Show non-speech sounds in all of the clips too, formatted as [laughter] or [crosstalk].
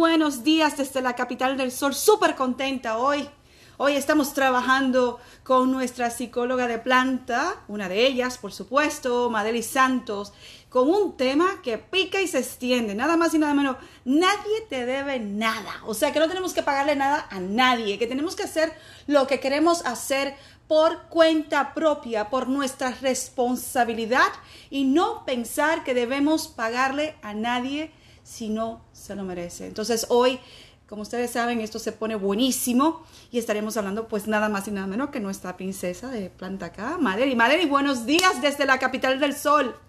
Buenos días desde la capital del sol, súper contenta hoy. Hoy estamos trabajando con nuestra psicóloga de planta, una de ellas, por supuesto, Madeli Santos, con un tema que pica y se extiende, nada más y nada menos. Nadie te debe nada, o sea que no tenemos que pagarle nada a nadie, que tenemos que hacer lo que queremos hacer por cuenta propia, por nuestra responsabilidad y no pensar que debemos pagarle a nadie si no se lo merece. Entonces hoy como ustedes saben, esto se pone buenísimo y estaremos hablando pues nada más y nada menos que nuestra princesa de planta acá, Maderi. Maderi, buenos días desde la capital del sol.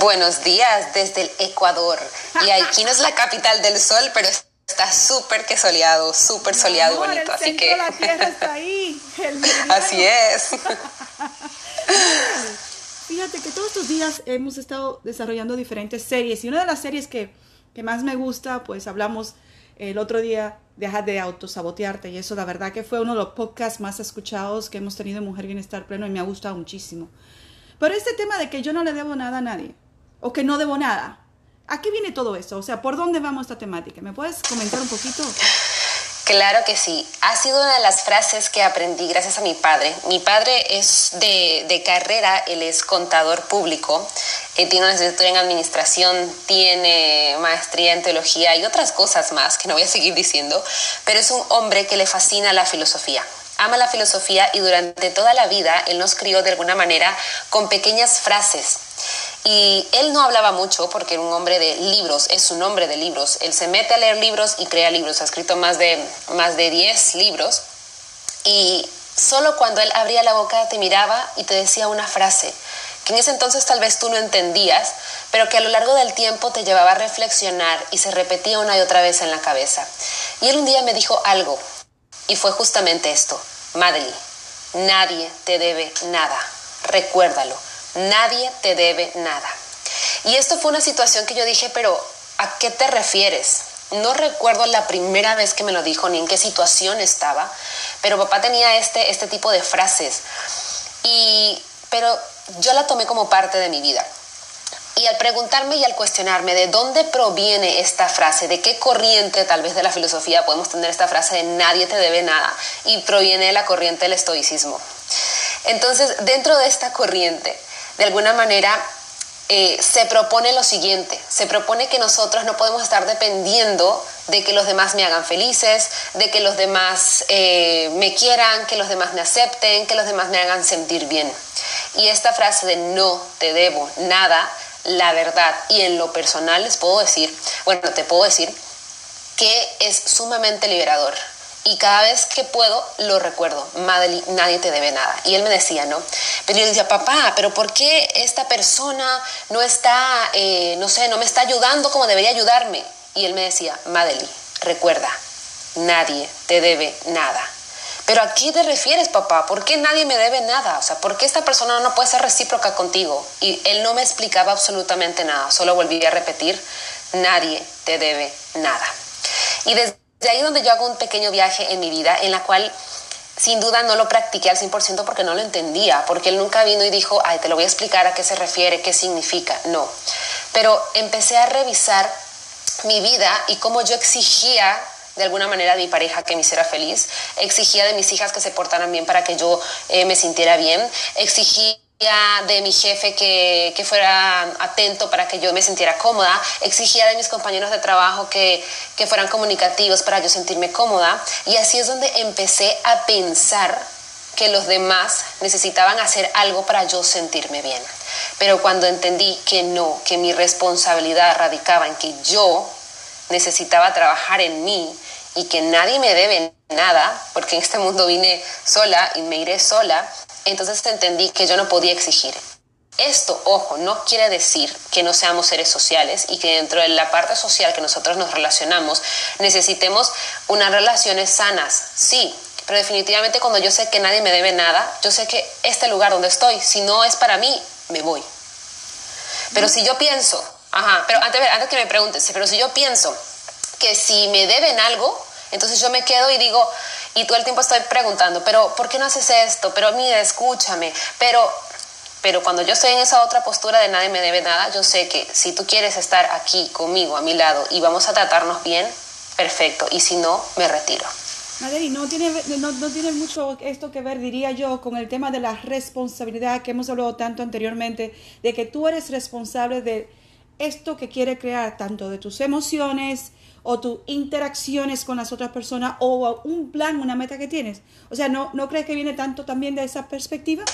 Buenos días desde el Ecuador. Y [laughs] aquí no es la capital del sol, pero está súper que soleado, súper soleado y bonito. El así que. La tierra está ahí. [laughs] así es. [laughs] Fíjate que todos estos días hemos estado desarrollando diferentes series y una de las series que, que más me gusta, pues hablamos el otro día deja de autosabotearte y eso la verdad que fue uno de los podcasts más escuchados que hemos tenido en Mujer Bienestar Pleno y me ha gustado muchísimo. Pero este tema de que yo no le debo nada a nadie o que no debo nada, ¿a qué viene todo eso? O sea, ¿por dónde vamos esta temática? ¿Me puedes comentar un poquito? Claro que sí. Ha sido una de las frases que aprendí gracias a mi padre. Mi padre es de, de carrera, él es contador público, eh, tiene una licenciatura en administración, tiene maestría en teología y otras cosas más que no voy a seguir diciendo, pero es un hombre que le fascina la filosofía. Ama la filosofía y durante toda la vida él nos crió de alguna manera con pequeñas frases y él no hablaba mucho porque era un hombre de libros, es un hombre de libros. Él se mete a leer libros y crea libros. Ha escrito más de, más de 10 libros. Y solo cuando él abría la boca te miraba y te decía una frase que en ese entonces tal vez tú no entendías, pero que a lo largo del tiempo te llevaba a reflexionar y se repetía una y otra vez en la cabeza. Y él un día me dijo algo, y fue justamente esto, Madeleine, nadie te debe nada, recuérdalo Nadie te debe nada. Y esto fue una situación que yo dije, pero ¿a qué te refieres? No recuerdo la primera vez que me lo dijo ni en qué situación estaba, pero papá tenía este, este tipo de frases. Y, pero yo la tomé como parte de mi vida. Y al preguntarme y al cuestionarme de dónde proviene esta frase, de qué corriente tal vez de la filosofía podemos tener esta frase de nadie te debe nada, y proviene de la corriente del estoicismo. Entonces, dentro de esta corriente, de alguna manera eh, se propone lo siguiente, se propone que nosotros no podemos estar dependiendo de que los demás me hagan felices, de que los demás eh, me quieran, que los demás me acepten, que los demás me hagan sentir bien. Y esta frase de no te debo nada, la verdad y en lo personal les puedo decir, bueno, te puedo decir que es sumamente liberador y cada vez que puedo lo recuerdo, Madely, nadie te debe nada. Y él me decía, ¿no? Pero yo decía, papá, pero ¿por qué esta persona no está, eh, no sé, no me está ayudando como debería ayudarme? Y él me decía, Madely, recuerda, nadie te debe nada. Pero ¿a qué te refieres, papá? ¿Por qué nadie me debe nada? O sea, ¿por qué esta persona no puede ser recíproca contigo? Y él no me explicaba absolutamente nada, solo volví a repetir, nadie te debe nada. Y desde de ahí donde yo hago un pequeño viaje en mi vida en la cual sin duda no lo practiqué al 100% porque no lo entendía, porque él nunca vino y dijo, ay, te lo voy a explicar a qué se refiere, qué significa. No. Pero empecé a revisar mi vida y cómo yo exigía de alguna manera a mi pareja que me hiciera feliz, exigía de mis hijas que se portaran bien para que yo eh, me sintiera bien, exigía de mi jefe que, que, fuera atento para que yo me sintiera cómoda, exigía de mis compañeros de trabajo que, que fueran comunicativos para yo sentirme cómoda y así es donde empecé a pensar que los demás necesitaban hacer algo para yo sentirme bien. Pero cuando entendí que no, que mi responsabilidad radicaba en que yo necesitaba trabajar en mí y que nadie me debe nada, porque en este mundo vine sola y me iré sola, entonces entendí que yo no podía exigir, Esto, ojo, no quiere decir que no seamos seres sociales y que dentro de la parte social que nosotros nos relacionamos necesitemos unas relaciones sanas. Sí, pero definitivamente cuando yo sé que nadie me debe nada, yo sé que este lugar donde estoy, si no es para mí, me voy. Pero si yo pienso, ajá, pero antes, antes que me preguntes, pero si yo pienso que si me deben algo, entonces yo me quedo y digo, y todo el tiempo estoy preguntando, pero ¿por qué no haces esto? Pero mira, escúchame, pero pero cuando yo estoy en esa otra postura de nadie me debe nada, yo sé que si tú quieres estar aquí conmigo, a mi lado, y vamos a tratarnos bien, perfecto. Y si no, me retiro. Maderi, no tiene, no, no tiene mucho esto que ver, diría yo, con el tema de la responsabilidad que hemos hablado tanto anteriormente, de que tú eres responsable de esto que quiere crear, tanto de tus emociones o tus interacciones con las otras personas o un plan, una meta que tienes. O sea, ¿no, ¿no crees que viene tanto también de esa perspectiva?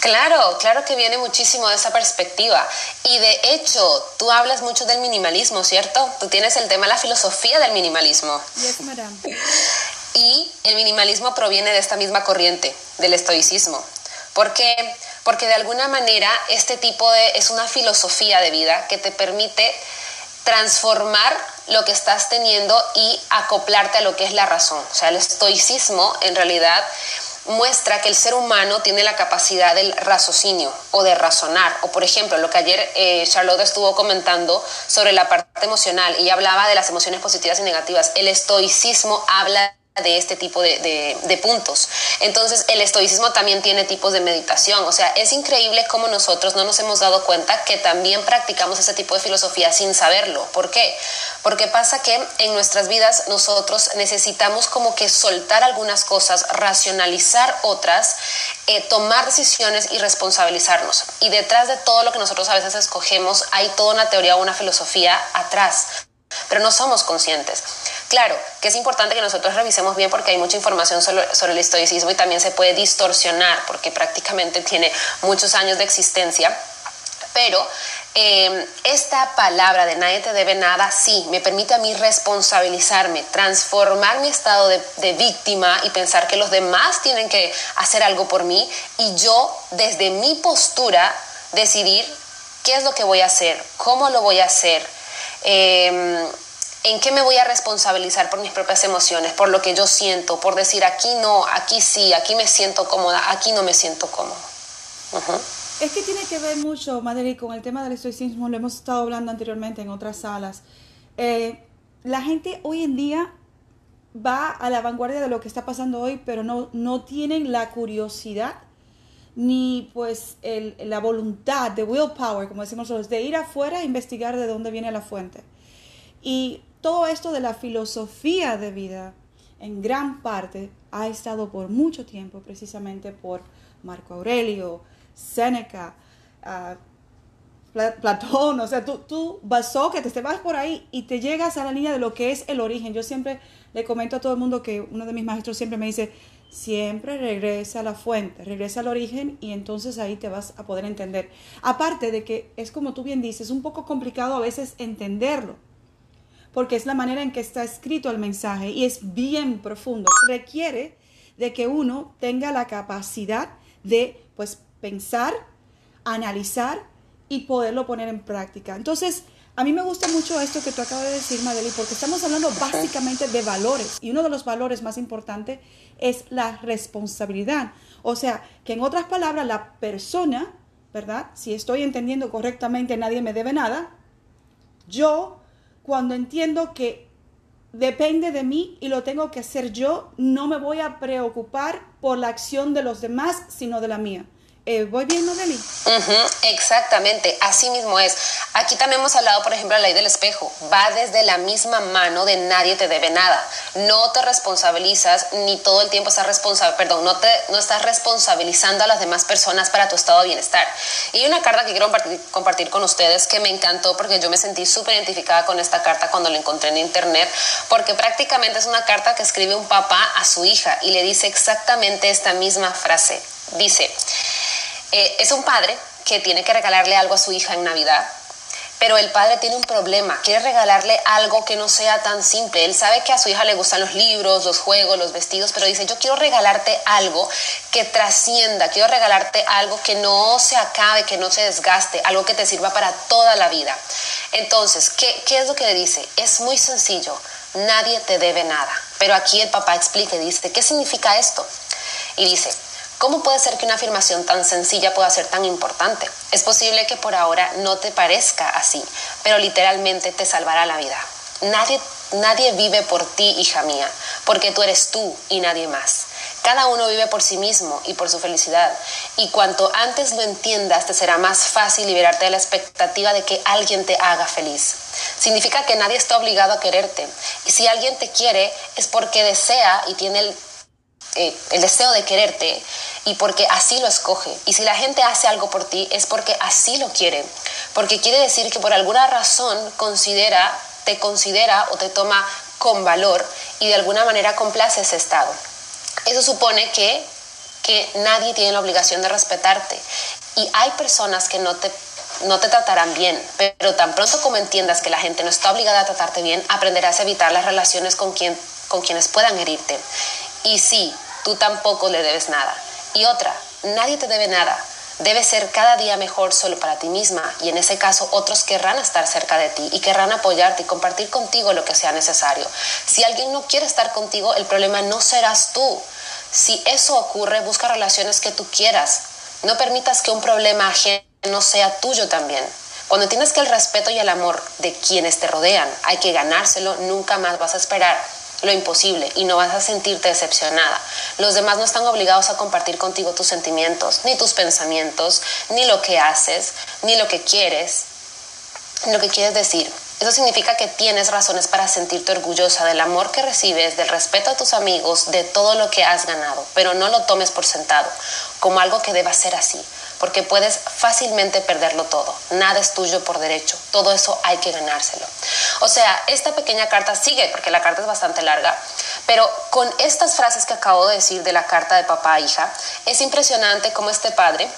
Claro, claro que viene muchísimo de esa perspectiva. Y de hecho, tú hablas mucho del minimalismo, ¿cierto? Tú tienes el tema la filosofía del minimalismo. Yes, madame. Y el minimalismo proviene de esta misma corriente, del estoicismo. ¿Por qué? Porque de alguna manera este tipo de es una filosofía de vida que te permite transformar lo que estás teniendo y acoplarte a lo que es la razón. O sea, el estoicismo en realidad muestra que el ser humano tiene la capacidad del raciocinio o de razonar. O por ejemplo, lo que ayer eh, Charlotte estuvo comentando sobre la parte emocional y hablaba de las emociones positivas y negativas. El estoicismo habla de este tipo de, puntos. Entonces, el estoicismo también tiene tipos de meditación. O sea, es increíble cómo nosotros no nos hemos dado cuenta que también practicamos ese tipo de filosofía sin saberlo. ¿Por qué? Porque pasa que en nuestras vidas nosotros necesitamos como que soltar algunas cosas, racionalizar otras, eh, tomar decisiones y responsabilizarnos. Y detrás de todo lo que nosotros a veces escogemos hay toda una teoría o una filosofía atrás pero no somos conscientes. Claro, que es importante que nosotros revisemos bien porque hay mucha información sobre, el estoicismo y también se puede distorsionar porque prácticamente tiene muchos años de existencia, pero em, esta palabra de nadie te debe nada, sí, me permite a mí responsabilizarme, transformar mi estado de, víctima y pensar que los demás tienen que hacer algo por mí y yo desde mi postura decidir qué es lo que voy a hacer, cómo lo voy a hacer, Em, en qué me voy a responsabilizar por mis propias emociones, por lo que yo siento, por decir aquí no, aquí sí, aquí me siento cómoda, aquí no me siento cómodo. Es que tiene que ver mucho, Madeleine, con el tema del estoicismo, lo hemos estado hablando anteriormente en otras salas. Eh, la gente hoy en día va a la vanguardia de lo que está pasando hoy, pero no, no tienen la curiosidad ni pues el, la voluntad de willpower, como decimos nosotros, de ir afuera e investigar de dónde viene la fuente. Y todo esto de la filosofía de vida, en gran parte, ha estado por mucho tiempo precisamente por Marco Aurelio, Séneca, uh, Platón, o sea, tú, tú basó que te vas por ahí y te llegas a la línea de lo que es el origen. Yo siempre le comento a todo el mundo que uno de mis maestros siempre me dice, siempre regresa a la fuente, regresa al origen y entonces ahí te vas a poder entender. Aparte de que es como tú bien dices, un poco complicado a veces entenderlo, porque es la manera en que está escrito el mensaje y es bien profundo. Requiere de que uno tenga la capacidad de pues pensar, analizar y poderlo poner en práctica. Entonces, a mí me gusta mucho esto que tú acabas de decir, Madeli, porque estamos hablando básicamente de valores y uno de los valores más importantes es la responsabilidad. O sea, que en otras palabras, la persona, ¿verdad? Si estoy entendiendo correctamente, nadie me debe nada. Yo, cuando entiendo que depende de mí y lo tengo que hacer yo, no me voy a preocupar por la acción de los demás, sino de la mía. Eh, ¿Voy bien, Nodeli? exactamente, así mismo es. Aquí también hemos hablado, por ejemplo, de la ley del espejo. Va desde la misma mano de nadie te debe nada. No te responsabilizas ni todo el tiempo estás responsable, perdón, no, te, no estás responsabilizando a las demás personas para tu estado de bienestar. Y hay una carta que quiero compartir con ustedes que me encantó porque yo me sentí súper identificada con esta carta cuando la encontré en internet, porque prácticamente es una carta que escribe un papá a su hija y le dice exactamente esta misma frase. Dice, eh, es un padre que tiene que regalarle algo a su hija en Navidad Pero el padre tiene un problema, quiere regalarle algo que no sea tan simple. Él sabe que a su hija le gustan los libros, los juegos, los vestidos, pero dice, yo quiero regalarte algo que trascienda, quiero regalarte algo que no se acabe, que no se desgaste, algo que te sirva para toda la vida. Entonces, ¿qué, qué es lo que le dice? Es muy sencillo, nadie te debe nada. Pero aquí el papá explica dice, ¿qué significa esto? Y dice, ¿Cómo puede ser que una afirmación tan sencilla pueda ser tan importante? Es posible que por ahora no te parezca así, pero literalmente te salvará la vida. Nadie, nadie vive por ti, hija mía, porque tú eres tú y nadie más. Cada uno vive por sí mismo y por su felicidad. Y cuanto antes lo entiendas, te será más fácil liberarte de la expectativa de que alguien te haga feliz. Significa que nadie está obligado a quererte. Y si alguien te quiere, es porque desea y tiene el eh, el deseo de quererte y porque así lo escoge. Y si la gente hace algo por ti es porque así lo quiere. Porque quiere decir que por alguna razón considera, te considera o te toma con valor y de alguna manera complace ese estado. Eso supone que, que nadie tiene la obligación de respetarte. Y hay personas que no te no te tratarán bien, pero tan pronto como entiendas que la gente no está obligada a tratarte bien, aprenderás a evitar las relaciones con, quien, con quienes puedan herirte. Y sí, tú tampoco le debes nada. Y otra, nadie te debe nada. Debe ser cada día mejor solo para ti misma y en ese caso otros querrán estar cerca de ti y querrán apoyarte y compartir contigo lo que sea necesario. Si alguien no quiere estar contigo, el problema no serás tú. Si eso ocurre, busca relaciones que tú quieras. No permitas que un problema ajeno sea tuyo también. Cuando tienes que el respeto y el amor de quienes te rodean, hay que ganárselo, nunca más vas a esperar lo imposible y no vas a sentirte decepcionada. Los demás no están obligados a compartir contigo tus sentimientos, ni tus pensamientos, ni lo que haces, ni lo que quieres, ni lo que quieres decir. Eso significa que tienes razones para sentirte orgullosa del amor que recibes, del respeto a tus amigos, de todo lo que has ganado, pero no lo tomes por sentado, como algo que deba ser así porque puedes fácilmente perderlo todo. Nada es tuyo por derecho, todo eso hay que ganárselo. O sea, esta pequeña carta sigue, porque la carta es bastante larga, pero con estas frases que acabo de decir de la carta de papá a hija, es impresionante cómo este padre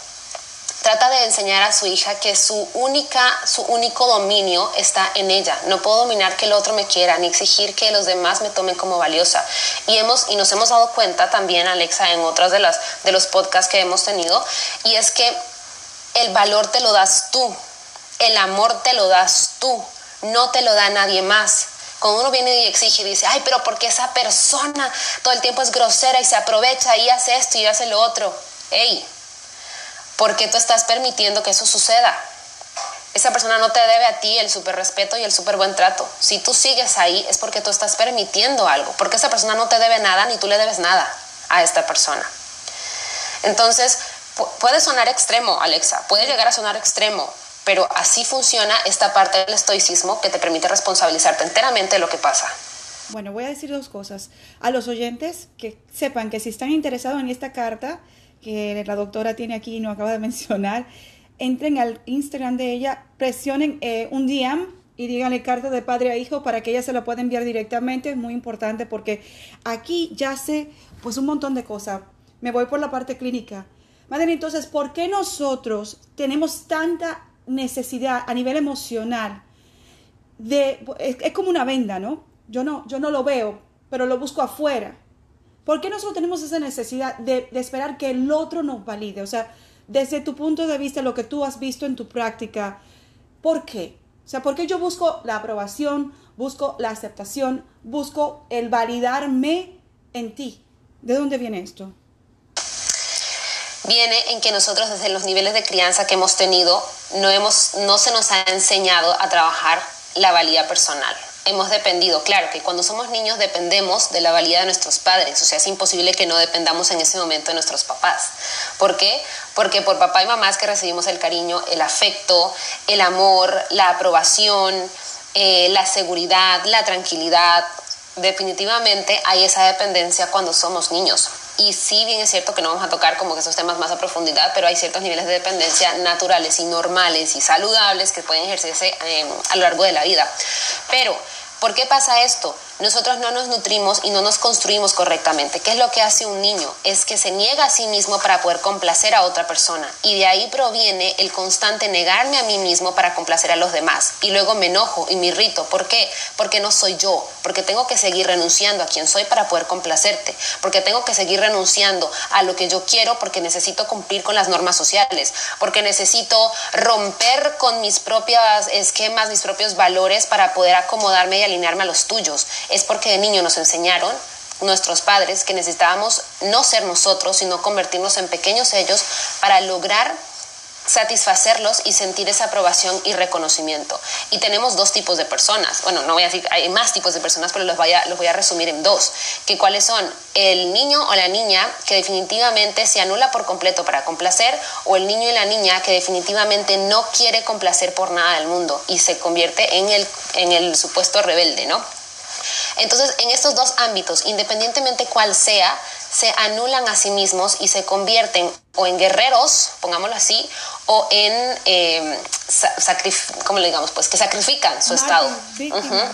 Trata de enseñar a su hija que su única, su único dominio está en ella. No puedo dominar que el otro me quiera ni exigir que los demás me tomen como valiosa. Y hemos y nos hemos dado cuenta también, Alexa, en otras de las de los podcasts que hemos tenido, y es que el valor te lo das tú, el amor te lo das tú, no te lo da nadie más. Cuando uno viene y exige y dice, ay, pero porque esa persona todo el tiempo es grosera y se aprovecha y hace esto y hace lo otro. Ey, ¿Por qué tú estás permitiendo que eso suceda? Esa persona no te debe a ti el súper respeto y el súper buen trato. Si tú sigues ahí es porque tú estás permitiendo algo, porque esa persona no te debe nada ni tú le debes nada a esta persona. Entonces, puede sonar extremo, Alexa, puede llegar a sonar extremo, pero así funciona esta parte del estoicismo que te permite responsabilizarte enteramente de lo que pasa. Bueno, voy a decir dos cosas. A los oyentes que sepan que si están interesados en esta carta, que la doctora tiene aquí y no acaba de mencionar, entren al Instagram de ella, presionen eh, un DM y díganle carta de padre a hijo para que ella se la pueda enviar directamente. Es muy importante porque aquí ya sé pues un montón de cosas. Me voy por la parte clínica. Madre, entonces, ¿por qué nosotros tenemos tanta necesidad a nivel emocional de... Es, es como una venda, ¿no? Yo no, yo no lo veo, pero lo busco afuera. ¿Por qué nosotros tenemos esa necesidad de, esperar que el otro nos valide? O sea, desde tu punto de vista, lo que tú has visto en tu práctica, ¿por qué? O sea, ¿por qué yo busco la aprobación, busco la aceptación, busco el validarme en ti? ¿De dónde viene esto? Viene en que nosotros desde los niveles de crianza que hemos tenido no, hemos, no se nos ha enseñado a trabajar la valía personal hemos dependido. Claro que cuando somos niños dependemos de la valía de nuestros padres, o sea, es imposible que no dependamos en ese momento de nuestros papás. ¿Por qué? Porque por papá y mamá es que recibimos el cariño, el afecto, el amor, la aprobación, eh, la seguridad, la tranquilidad. Definitivamente hay esa dependencia cuando somos niños. Y sí, bien es cierto que no vamos a tocar como que esos temas más a profundidad, pero hay ciertos niveles de dependencia naturales y normales y saludables que pueden ejercerse eh, a lo largo de la vida. Pero, ¿por qué pasa esto? Nosotros no nos nutrimos y no nos construimos correctamente. ¿Qué es lo que hace un niño? Es que se niega a sí mismo para poder complacer a otra persona. Y de ahí proviene el constante negarme a mí mismo para complacer a los demás. Y luego me enojo y me irrito. ¿Por qué? Porque no soy yo. Porque tengo que seguir renunciando a quien soy para poder complacerte. Porque tengo que seguir renunciando a lo que yo quiero porque necesito cumplir con las normas sociales. Porque necesito romper con mis propios esquemas, mis propios valores para poder acomodarme y alinearme a los tuyos es porque de niño nos enseñaron nuestros padres que necesitábamos no ser nosotros, sino convertirnos en pequeños ellos para lograr satisfacerlos y sentir esa aprobación y reconocimiento. Y tenemos dos tipos de personas. Bueno, no voy a decir, hay más tipos de personas, pero los voy a, los voy a resumir en dos. Que cuáles son el niño o la niña que definitivamente se anula por completo para complacer o el niño y la niña que definitivamente no quiere complacer por nada del mundo y se convierte en el, en el supuesto rebelde, ¿no? Entonces, en estos dos ámbitos, independientemente cuál sea, se anulan a sí mismos y se convierten o en guerreros, pongámoslo así, o en, eh, ¿cómo le digamos? Pues que sacrifican su estado.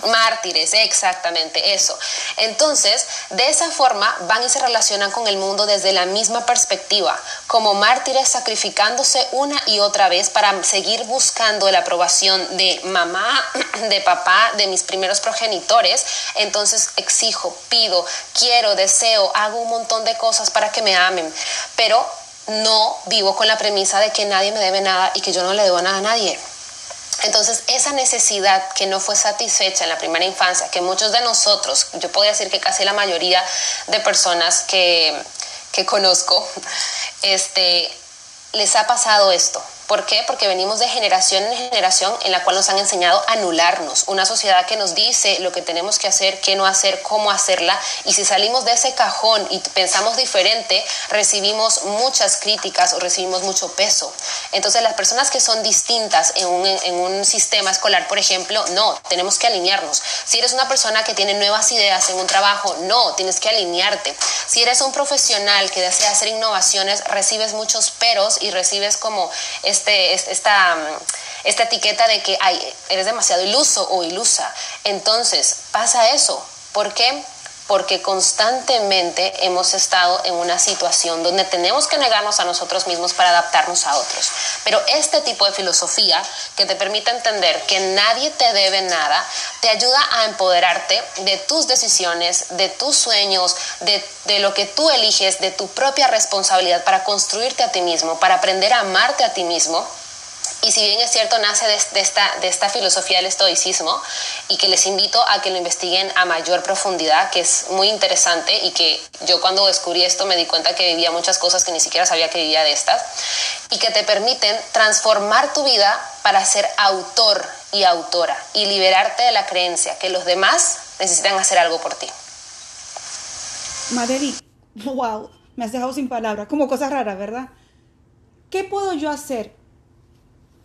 Mártires, exactamente, eso. Entonces, de esa forma van y se relacionan con el mundo desde la misma perspectiva, como mártires sacrificándose una y otra vez para seguir buscando la aprobación de mamá, [clears throat] de papá, de mis primeros progenitores. Entonces, exijo, pido, quiero, deseo, hago un montón de cosas para que me amen, pero no vivo con la premisa de que nadie me debe nada y que yo no le debo nada a nadie. Entonces, esa necesidad que no fue satisfecha en la primera infancia, que muchos de nosotros, yo podría decir que casi la mayoría de personas que, que conozco, este, les ha pasado esto. ¿Por qué? Porque venimos de generación en generación en la cual nos han enseñado a anularnos. Una sociedad que nos dice lo que tenemos que hacer, qué no hacer, cómo hacerla. Y si salimos de ese cajón y pensamos diferente, recibimos muchas críticas o recibimos mucho peso. Entonces las personas que son distintas en un, en un sistema escolar, por ejemplo, no, tenemos que alinearnos. Si eres una persona que tiene nuevas ideas en un trabajo, no, tienes que alinearte. Si eres un profesional que desea hacer innovaciones, recibes muchos peros y recibes como este, esta, esta etiqueta de que eres demasiado iluso o ilusa. Entonces, pasa eso. ¿Por qué? Porque constantemente hemos estado en una situación donde tenemos que negarnos a nosotros mismos para adaptarnos a otros. Pero este tipo de filosofía que te permite entender que nadie te debe nada, te ayuda a empoderarte de tus decisiones, de tus sueños, de, de lo que tú eliges, de tu propia responsabilidad para construirte a ti mismo, para aprender a amarte a ti mismo y si bien es cierto, nace de, esta, filosofía del estoicismo y que les invito a que lo investiguen a mayor profundidad, que es muy interesante y que yo cuando descubrí esto me di cuenta que vivía muchas cosas que ni siquiera sabía que vivía de estas y que te permiten transformar tu vida para ser autor y autora y liberarte de la creencia que los demás necesitan hacer algo por ti. Maderi, [laughs] wow, me has dejado sin palabras, como cosas raras, ¿verdad? ¿Qué puedo yo hacer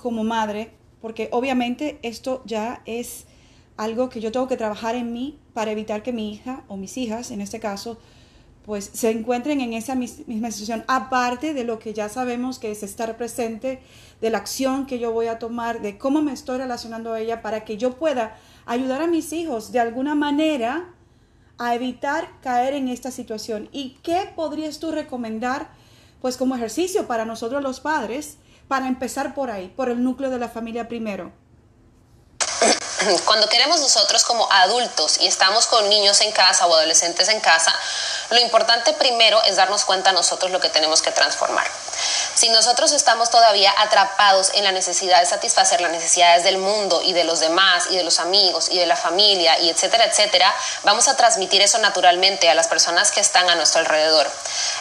como madre, porque obviamente esto ya es algo que yo tengo que trabajar en mí para evitar que mi hija o mis hijas, en este caso, pues se encuentren en esa misma situación, aparte de lo que ya sabemos que es estar presente, de la acción que yo voy a tomar, de cómo me estoy relacionando a ella para que yo pueda ayudar a mis hijos de alguna manera a evitar caer en esta situación. ¿Y qué podrías tú recomendar pues como ejercicio para nosotros los padres para empezar por ahí, por el núcleo de la familia primero? [clears throat] Cuando queremos nosotros como adultos y estamos con niños en casa o adolescentes en casa, lo importante primero es darnos cuenta nosotros lo que tenemos que transformar. Si nosotros estamos todavía atrapados en la necesidad de satisfacer las necesidades del mundo y de los demás y de los amigos y de la familia y etcétera, etcétera, vamos a transmitir eso naturalmente a las personas que están a nuestro alrededor.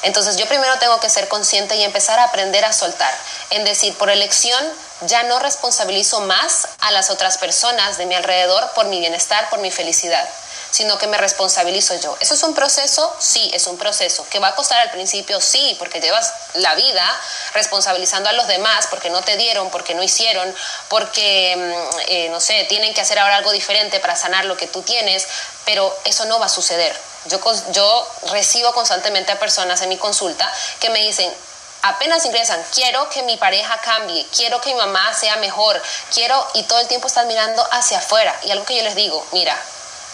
Entonces yo primero tengo que ser consciente y empezar a aprender a soltar, en decir, por elección ya no responsabilizo más a las otras personas de mi alrededor por mi bienestar, por mi felicidad sino que me responsabilizo yo. ¿Eso es un proceso? Sí, es un proceso. ¿Que va a costar al principio? Sí, porque llevas la vida responsabilizando a los demás porque no te dieron, porque no hicieron, porque, mm, eh, no sé, tienen que hacer ahora algo diferente para sanar lo que tú tienes, pero eso no va a suceder. Yo, yo recibo constantemente a personas en mi consulta que me dicen, apenas ingresan, quiero que mi pareja cambie, quiero que mi mamá sea mejor, quiero, y todo el tiempo están mirando hacia afuera. Y algo que yo les digo, mira,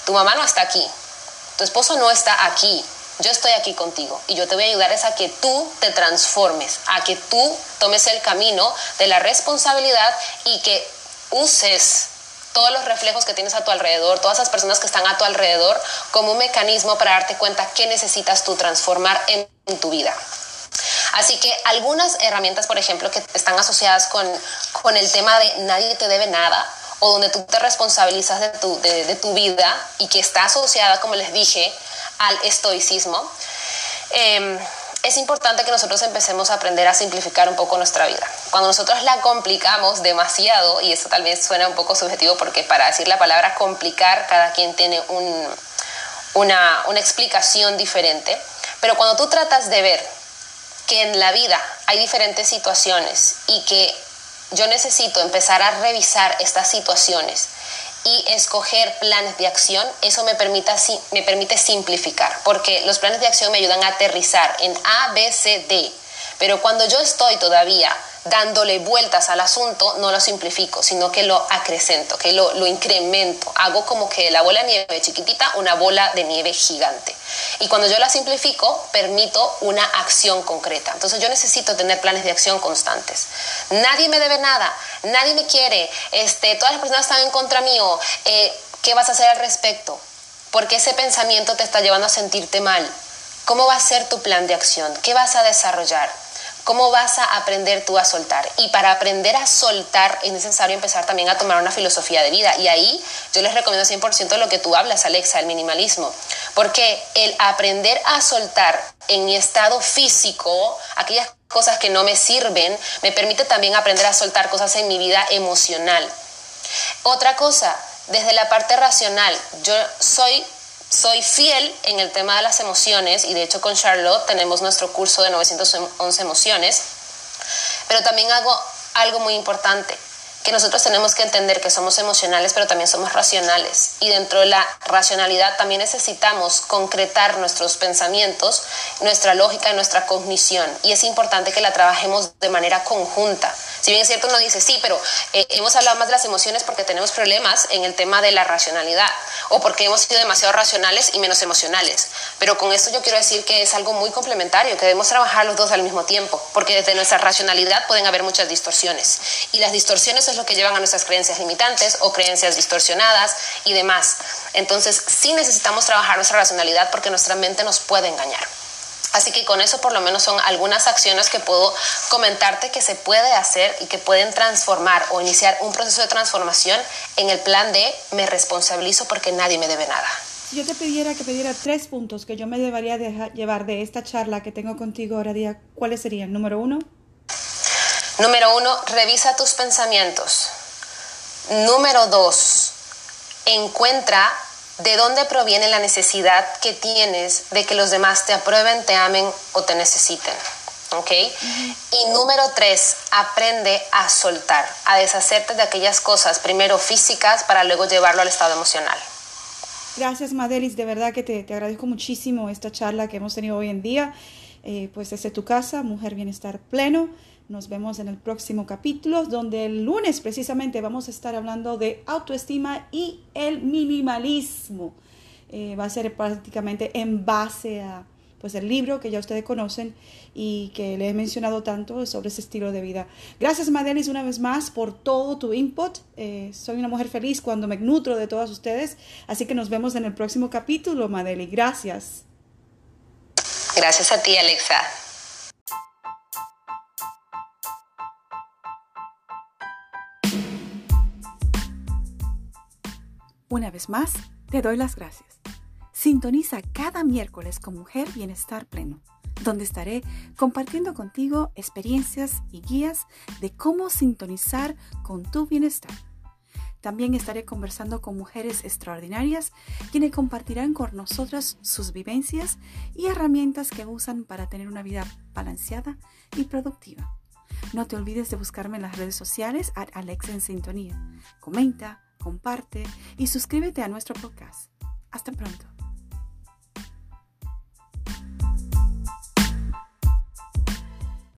tu mamá no está aquí, tu esposo no está aquí, yo estoy aquí contigo y yo te voy a ayudar es a que tú te transformes, a que tú tomes el camino de la responsabilidad y que uses todos los reflejos que tienes a tu alrededor, todas esas personas que están a tu alrededor, como un mecanismo para darte cuenta qué necesitas tú transformar en, tu vida. Así que algunas herramientas, por ejemplo, que están asociadas con, con el tema de nadie te debe nada, o donde tú te responsabilizas de tu, de, tu vida y que está asociada, como les dije, al estoicismo, em, es importante que nosotros empecemos a aprender a simplificar un poco nuestra vida. Cuando nosotros la complicamos demasiado, y eso tal vez suena un poco subjetivo porque para decir la palabra complicar, cada quien tiene una, una explicación diferente, pero cuando tú tratas de ver que en la vida hay diferentes situaciones y que yo necesito empezar a revisar estas situaciones y escoger planes de acción, eso me permite, simplificar, porque los planes de acción me ayudan a aterrizar en A, B, C, D. Pero cuando yo estoy todavía dándole vueltas al asunto, no lo simplifico, sino que lo acrecento, que lo, incremento. Hago como que la bola de nieve chiquitita, una bola de nieve gigante. Y cuando yo la simplifico, permito una acción concreta. Entonces yo necesito tener planes de acción constantes. Nadie me debe nada, nadie me quiere, este, todas las personas están en contra mío. Eh, ¿Qué vas a hacer al respecto? Porque ese pensamiento te está llevando a sentirte mal. ¿Cómo va a ser tu plan de acción? ¿Qué vas a desarrollar? ¿Cómo vas a aprender tú a soltar? Y para aprender a soltar es necesario empezar también a tomar una filosofía de vida. Y ahí yo les recomiendo 100% lo que tú hablas, Alexa, el minimalismo. Porque el aprender a soltar en mi estado físico, aquellas cosas que no me sirven, me permite también aprender a soltar cosas en mi vida emocional. Otra cosa, desde la parte racional, yo soy soy fiel en el tema de las emociones y de hecho con Charlotte tenemos nuestro curso de 911 emociones, pero también hago algo muy importante, que nosotros tenemos que entender que somos emocionales, pero también somos racionales. Y dentro de la racionalidad también necesitamos concretar nuestros pensamientos, nuestra lógica y nuestra cognición. Y es importante que la trabajemos de manera conjunta. Si bien es cierto, uno dice, sí, pero eh, hemos hablado más de las emociones porque tenemos problemas en el tema de la racionalidad o porque hemos sido demasiado racionales y menos emocionales. Pero con esto yo quiero decir que es algo muy complementario, que debemos trabajar los dos al mismo tiempo, porque desde nuestra racionalidad pueden haber muchas distorsiones. Y las distorsiones es lo que llevan a nuestras creencias limitantes o creencias distorsionadas y demás. Entonces, sí necesitamos trabajar nuestra racionalidad porque nuestra mente nos puede engañar. Así que con eso por lo menos son algunas acciones que puedo comentarte que se puede hacer y que pueden transformar o iniciar un proceso de transformación en el plan de me responsabilizo porque nadie me debe nada. Si yo te pidiera que pidiera tres puntos que yo me debería llevar de esta charla que tengo contigo ahora día, ¿cuáles serían? Número uno. Número uno, revisa tus pensamientos. Número dos, encuentra de dónde proviene la necesidad que tienes de que los demás te aprueben, te amen o te necesiten. ¿Ok? Y número tres, aprende a soltar, a deshacerte de aquellas cosas, primero físicas, para luego llevarlo al estado emocional. Gracias, Madelis. De verdad que te, agradezco muchísimo esta charla que hemos tenido hoy en día. Eh, pues desde tu casa, Mujer Bienestar Pleno. Nos vemos en el próximo capítulo, donde el lunes precisamente vamos a estar hablando de autoestima y el minimalismo. Eh, va a ser prácticamente en base a pues el libro que ya ustedes conocen y que le he mencionado tanto sobre ese estilo de vida. Gracias Madelis una vez más por todo tu input. Eh, soy una mujer feliz cuando me nutro de todas ustedes. Así que nos vemos en el próximo capítulo, Madeli. Gracias. Gracias a ti, Alexa. Una vez más, te doy las gracias. Sintoniza cada miércoles con Mujer Bienestar Pleno, donde estaré compartiendo contigo experiencias y guías de cómo sintonizar con tu bienestar. También estaré conversando con mujeres extraordinarias quienes compartirán con nosotras sus vivencias y herramientas que usan para tener una vida balanceada y productiva. No te olvides de buscarme en las redes sociales a Alex Sintonía. Comenta, comparte y suscríbete a nuestro podcast. Hasta pronto.